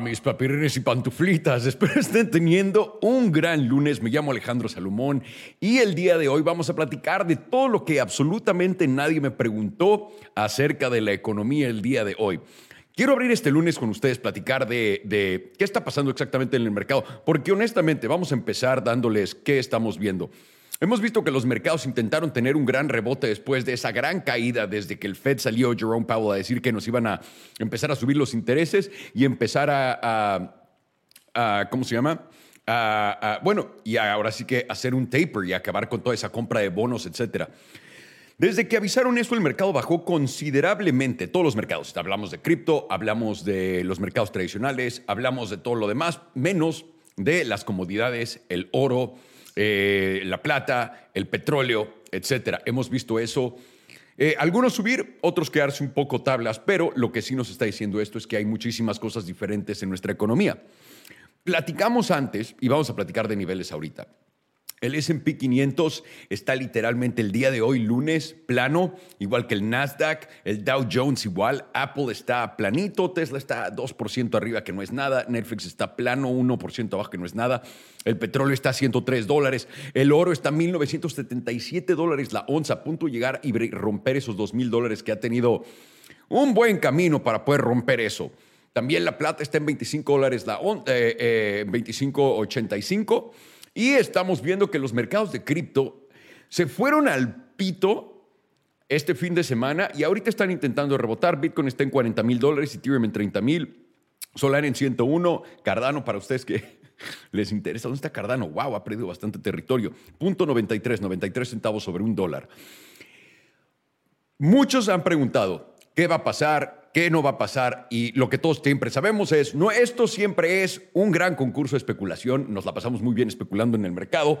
Mis papirines y pantuflitas. Espero estén teniendo un gran lunes. Me llamo Alejandro Salomón y el día de hoy vamos a platicar de todo lo que absolutamente nadie me preguntó acerca de la economía el día de hoy. Quiero abrir este lunes con ustedes, platicar de qué está pasando exactamente en el mercado, porque honestamente vamos a empezar dándoles qué estamos viendo. Hemos visto que los mercados intentaron tener un gran rebote después de esa gran caída desde que el Fed salió Jerome Powell a decir que nos iban a empezar a subir los intereses y empezar a, ¿cómo se llama? bueno, y ahora sí que hacer un taper y acabar con toda esa compra de bonos, etcétera. Desde que avisaron eso, el mercado bajó considerablemente. Todos los mercados. Hablamos de cripto, hablamos de los mercados tradicionales, hablamos de todo lo demás, menos de las comodidades, el oro, eh, la plata, el petróleo, etcétera. Hemos visto eso. Eh, algunos subir, otros quedarse un poco tablas, pero lo que sí nos está diciendo esto es que hay muchísimas cosas diferentes en nuestra economía. Platicamos antes, y vamos a platicar de niveles ahorita. El SP 500 está literalmente el día de hoy, lunes, plano, igual que el Nasdaq, el Dow Jones igual, Apple está planito, Tesla está 2% arriba, que no es nada, Netflix está plano, 1% abajo, que no es nada, el petróleo está a 103 dólares, el oro está a 1.977 dólares la onza, a punto de llegar y romper esos 2.000 dólares que ha tenido un buen camino para poder romper eso. También la plata está en 25 dólares la onza, eh, 25.85 eh, y estamos viendo que los mercados de cripto se fueron al pito este fin de semana y ahorita están intentando rebotar. Bitcoin está en 40 mil dólares, Ethereum en 30 mil, Solana en 101, Cardano para ustedes que les interesa. ¿Dónde está Cardano? Wow, ha perdido bastante territorio. Punto 93, 93 centavos sobre un dólar. Muchos han preguntado, ¿qué va a pasar? qué no va a pasar y lo que todos siempre sabemos es, no, esto siempre es un gran concurso de especulación, nos la pasamos muy bien especulando en el mercado,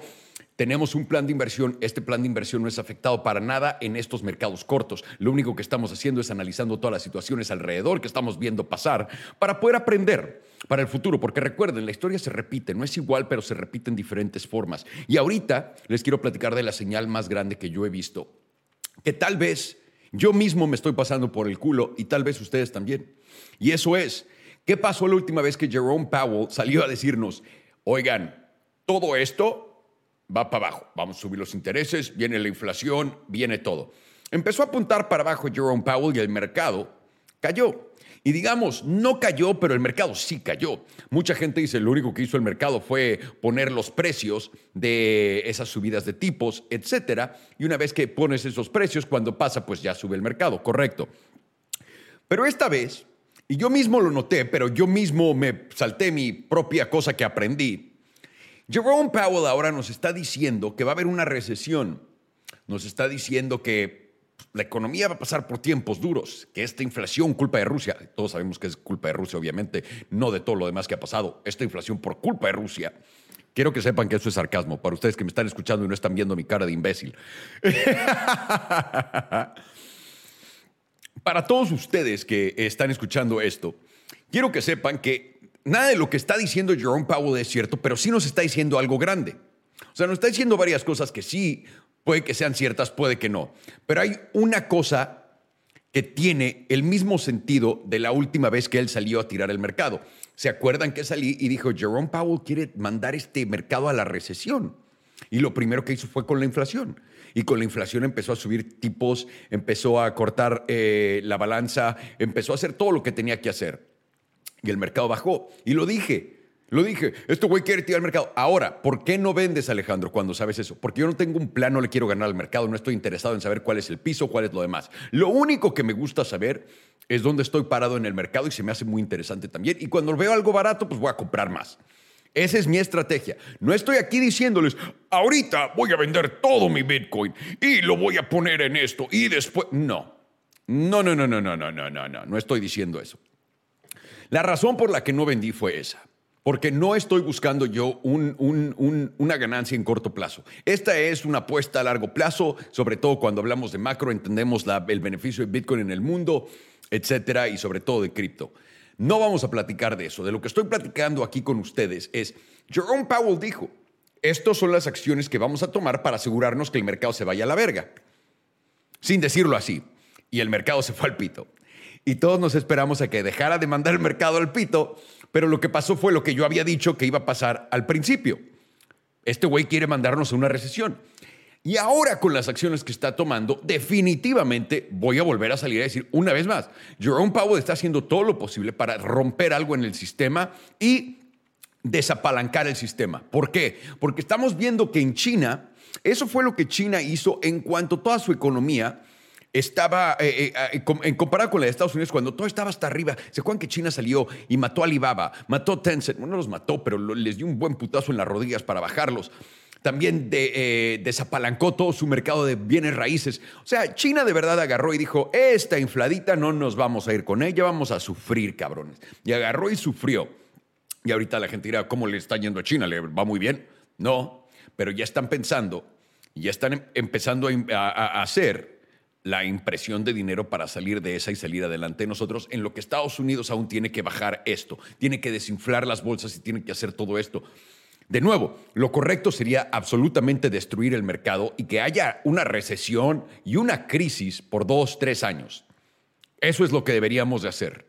tenemos un plan de inversión, este plan de inversión no es afectado para nada en estos mercados cortos, lo único que estamos haciendo es analizando todas las situaciones alrededor que estamos viendo pasar para poder aprender para el futuro, porque recuerden, la historia se repite, no es igual, pero se repite en diferentes formas. Y ahorita les quiero platicar de la señal más grande que yo he visto, que tal vez yo mismo me estoy pasando por el culo y tal vez ustedes también. Y eso es, ¿qué pasó la última vez que Jerome Powell salió a decirnos, oigan, todo esto va para abajo, vamos a subir los intereses, viene la inflación, viene todo? Empezó a apuntar para abajo Jerome Powell y el mercado cayó. Y digamos, no cayó, pero el mercado sí cayó. Mucha gente dice, lo único que hizo el mercado fue poner los precios de esas subidas de tipos, etcétera. Y una vez que pones esos precios, cuando pasa, pues ya sube el mercado, correcto. Pero esta vez, y yo mismo lo noté, pero yo mismo me salté mi propia cosa que aprendí. Jerome Powell ahora nos está diciendo que va a haber una recesión. Nos está diciendo que la economía va a pasar por tiempos duros, que esta inflación culpa de Rusia, todos sabemos que es culpa de Rusia, obviamente, no de todo lo demás que ha pasado, esta inflación por culpa de Rusia. Quiero que sepan que eso es sarcasmo, para ustedes que me están escuchando y no están viendo mi cara de imbécil. para todos ustedes que están escuchando esto, quiero que sepan que nada de lo que está diciendo Jerome Powell es cierto, pero sí nos está diciendo algo grande. O sea, nos está diciendo varias cosas que sí Puede que sean ciertas, puede que no. Pero hay una cosa que tiene el mismo sentido de la última vez que él salió a tirar el mercado. ¿Se acuerdan que salí y dijo, Jerome Powell quiere mandar este mercado a la recesión? Y lo primero que hizo fue con la inflación. Y con la inflación empezó a subir tipos, empezó a cortar eh, la balanza, empezó a hacer todo lo que tenía que hacer. Y el mercado bajó. Y lo dije, lo dije, este güey quiere tirar al mercado. Ahora, ¿por qué no vendes, Alejandro, cuando sabes eso? Porque yo no tengo un plan, no le quiero ganar al mercado, no estoy interesado en saber cuál es el piso, cuál es lo demás. Lo único que me gusta saber es dónde estoy parado en el mercado y se me hace muy interesante también. Y cuando veo algo barato, pues voy a comprar más. Esa es mi estrategia. No estoy aquí diciéndoles, ahorita voy a vender todo mi Bitcoin y lo voy a poner en esto y después... No, no, no, no, no, no, no, no, no, no, no estoy diciendo eso. La razón por la que no vendí fue esa porque no estoy buscando yo una ganancia en corto plazo. Esta es una apuesta a largo plazo, sobre todo cuando hablamos de macro, entendemos el beneficio de Bitcoin en el mundo, etcétera, y sobre todo de cripto. No vamos a platicar de eso. De lo que estoy platicando aquí con ustedes es, Jerome Powell dijo, estas son las acciones que vamos a tomar para asegurarnos que el mercado se vaya a la verga. Sin decirlo así. Y el mercado se fue al pito. Y todos nos esperamos a que dejara de mandar el mercado al pito Pero lo que pasó fue lo que yo había dicho que iba a pasar al principio. Este güey quiere mandarnos a una recesión. Y ahora con las acciones que está tomando, definitivamente voy a volver a salir a decir una vez más, Jerome Powell está haciendo todo lo posible para romper algo en el sistema y desapalancar el sistema. ¿Por qué? Porque estamos viendo que en China, eso fue lo que China hizo en cuanto toda su economía estaba, eh, eh, eh, en comparado con la de Estados Unidos, cuando todo estaba hasta arriba, ¿se acuerdan que China salió y mató a Alibaba, mató a Tencent? Bueno, no los mató, pero les dio un buen putazo en las rodillas para bajarlos. También desapalancó todo su mercado de bienes raíces. O sea, China de verdad agarró y dijo, esta infladita no nos vamos a ir con ella, vamos a sufrir, cabrones. Y agarró y sufrió. Y ahorita la gente dirá, ¿cómo le está yendo a China? ¿Le va muy bien? No, pero ya están pensando, ya están em, empezando a hacer la impresión de dinero para salir de esa y salir adelante nosotros, en lo que Estados Unidos aún tiene que bajar esto, tiene que desinflar las bolsas y tiene que hacer todo esto. De nuevo, lo correcto sería absolutamente destruir el mercado y que haya una recesión y una crisis por dos, tres años. Eso es lo que deberíamos de hacer.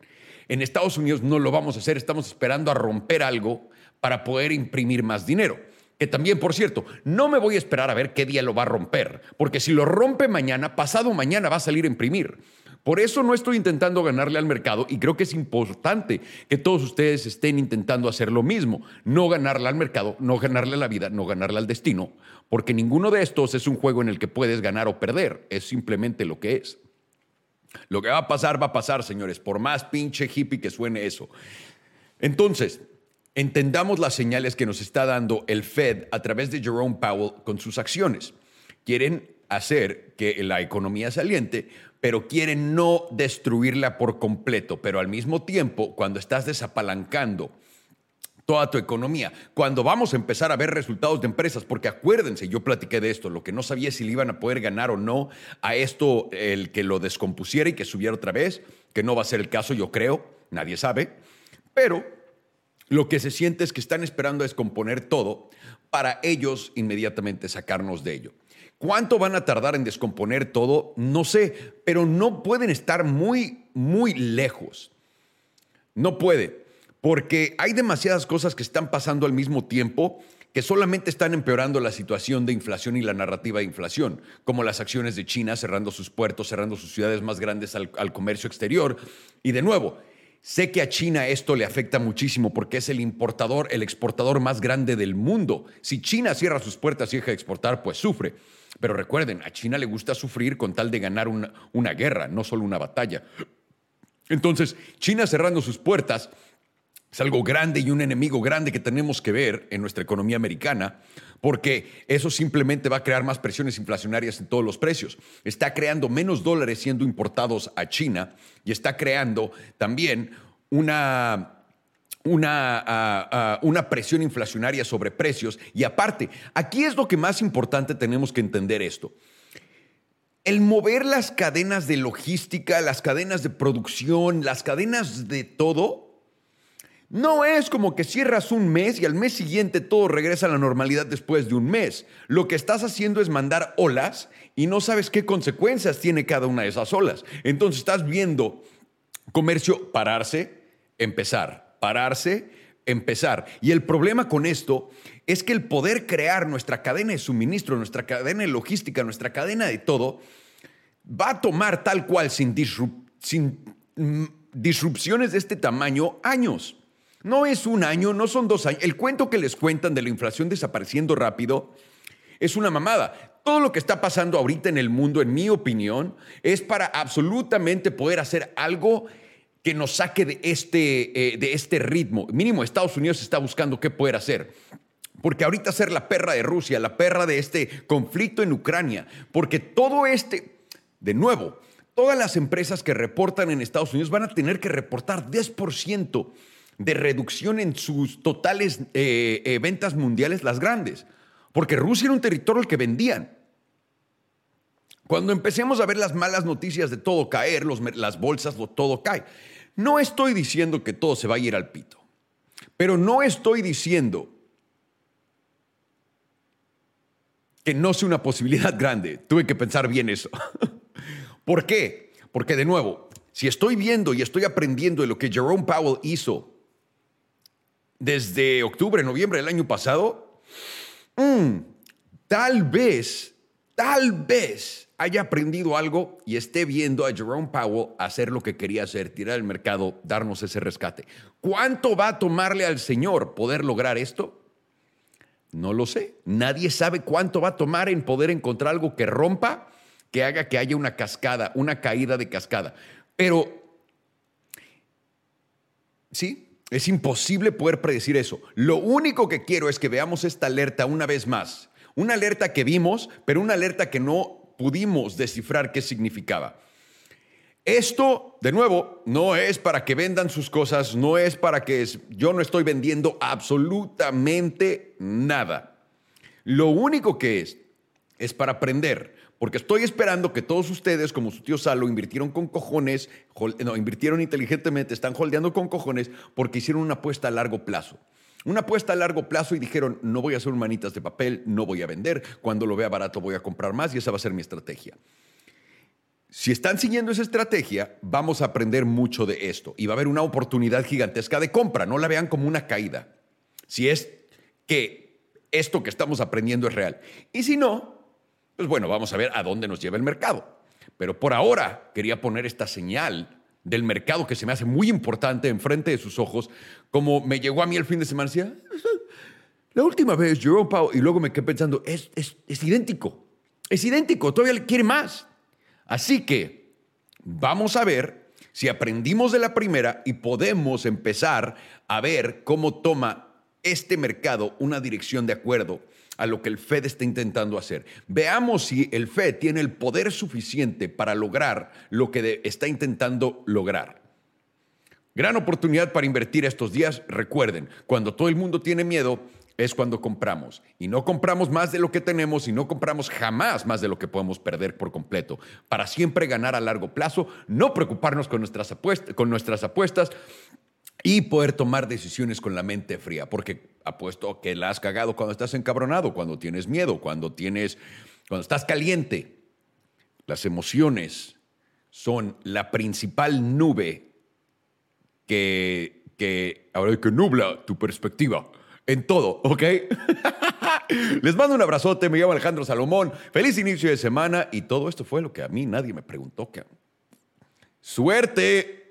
En Estados Unidos no lo vamos a hacer, estamos esperando a romper algo para poder imprimir más dinero. Que también, por cierto, no me voy a esperar a ver qué día lo va a romper, porque si lo rompe mañana, pasado mañana va a salir a imprimir. Por eso no estoy intentando ganarle al mercado y creo que es importante que todos ustedes estén intentando hacer lo mismo, no ganarle al mercado, no ganarle a la vida, no ganarle al destino, porque ninguno de estos es un juego en el que puedes ganar o perder, es simplemente lo que es. Lo que va a pasar, va a pasar, señores, por más pinche hippie que suene eso. Entonces, Entendamos las señales que nos está dando el Fed a través de Jerome Powell con sus acciones. Quieren hacer que la economía saliente, pero quieren no destruirla por completo, pero al mismo tiempo, cuando estás desapalancando toda tu economía, cuando vamos a empezar a ver resultados de empresas, porque acuérdense, yo platiqué de esto, lo que no sabía si le iban a poder ganar o no a esto, el que lo descompusiera y que subiera otra vez, que no va a ser el caso, yo creo, nadie sabe, pero lo que se siente es que están esperando a descomponer todo para ellos inmediatamente sacarnos de ello. ¿Cuánto van a tardar en descomponer todo? No sé, pero no pueden estar muy, muy lejos. No puede, porque hay demasiadas cosas que están pasando al mismo tiempo que solamente están empeorando la situación de inflación y la narrativa de inflación, como las acciones de China cerrando sus puertos, cerrando sus ciudades más grandes al, al comercio exterior. Y de nuevo, Sé que a China esto le afecta muchísimo porque es el importador, el exportador más grande del mundo. Si China cierra sus puertas y deja de exportar, pues sufre. Pero recuerden, a China le gusta sufrir con tal de ganar una, una guerra, no solo una batalla. Entonces, China cerrando sus puertas es algo grande y un enemigo grande que tenemos que ver en nuestra economía americana, porque eso simplemente va a crear más presiones inflacionarias en todos los precios. Está creando menos dólares siendo importados a China y está creando también una una, ah, ah, una, presión inflacionaria sobre precios. Y aparte, aquí es lo que más importante tenemos que entender esto. El mover las cadenas de logística, las cadenas de producción, las cadenas de todo, no es como que cierras un mes y al mes siguiente todo regresa a la normalidad después de un mes. Lo que estás haciendo es mandar olas y no sabes qué consecuencias tiene cada una de esas olas. Entonces estás viendo comercio pararse, empezar, pararse, empezar. Y el problema con esto es que el poder crear nuestra cadena de suministro, nuestra cadena de logística, nuestra cadena de todo, va a tomar tal cual sin, sin mm, disrupciones de este tamaño años. No es un año, no son dos años. El cuento que les cuentan de la inflación desapareciendo rápido es una mamada. Todo lo que está pasando ahorita en el mundo, en mi opinión, es para absolutamente poder hacer algo que nos saque de este, eh, de este ritmo. Mínimo Estados Unidos está buscando qué poder hacer. Porque ahorita ser la perra de Rusia, la perra de este conflicto en Ucrania, porque todo este, de nuevo, todas las empresas que reportan en Estados Unidos van a tener que reportar 10% de reducción en sus totales eh, eh, ventas mundiales, las grandes, porque Rusia era un territorio al que vendían. Cuando empecemos a ver las malas noticias de todo caer, las bolsas, todo cae. No estoy diciendo que todo se va a ir al pito, pero no estoy diciendo que no sea una posibilidad grande. Tuve que pensar bien eso. ¿Por qué? Porque de nuevo, si estoy viendo y estoy aprendiendo de lo que Jerome Powell hizo desde octubre, noviembre del año pasado, mm, tal vez, tal vez haya aprendido algo y esté viendo a Jerome Powell hacer lo que quería hacer, tirar el mercado, darnos ese rescate. ¿Cuánto va a tomarle al Señor poder lograr esto? No lo sé. Nadie sabe cuánto va a tomar en poder encontrar algo que rompa, que haga que haya una cascada, una caída de cascada. Pero, sí, es imposible poder predecir eso. Lo único que quiero es que veamos esta alerta una vez más. Una alerta que vimos, pero una alerta que no pudimos descifrar qué significaba. Esto, de nuevo, no es para que vendan sus cosas, no es para que yo no estoy vendiendo absolutamente nada. Lo único que es, es para aprender, porque estoy esperando que todos ustedes, como su tío Salo, invirtieron con cojones, no, invirtieron inteligentemente, están holdeando con cojones porque hicieron una apuesta a largo plazo. Una apuesta a largo plazo y dijeron, no voy a hacer manitas de papel, no voy a vender, cuando lo vea barato voy a comprar más y esa va a ser mi estrategia. Si están siguiendo esa estrategia, vamos a aprender mucho de esto y va a haber una oportunidad gigantesca de compra. No la vean como una caída. Si es que esto que estamos aprendiendo es real. Y si no, pues bueno, vamos a ver a dónde nos lleva el mercado. Pero por ahora quería poner esta señal del mercado que se me hace muy importante enfrente de sus ojos, como me llegó a mí el fin de semana, decía, la última vez Jerome Powell, y luego me quedé pensando, es, es, es idéntico, es idéntico, todavía quiere más. Así que vamos a ver si aprendimos de la primera y podemos empezar a ver cómo toma este mercado una dirección de acuerdo a lo que el Fed está intentando hacer. Veamos si el Fed tiene el poder suficiente para lograr lo que está intentando lograr. Gran oportunidad para invertir estos días. Recuerden, cuando todo el mundo tiene miedo, es cuando compramos. Y no compramos más de lo que tenemos y no compramos jamás más de lo que podemos perder por completo. Para siempre ganar a largo plazo, no preocuparnos con nuestras, apuestas, y poder tomar decisiones con la mente fría. Porque apuesto que la has cagado cuando estás encabronado, cuando tienes miedo, cuando, tienes, cuando estás caliente. Las emociones son la principal nube que, que, ahora que nubla tu perspectiva en todo, ¿ok? Les mando un abrazote, me llamo Alejandro Salomón, feliz inicio de semana y todo esto fue lo que a mí nadie me preguntó. ¡Suerte!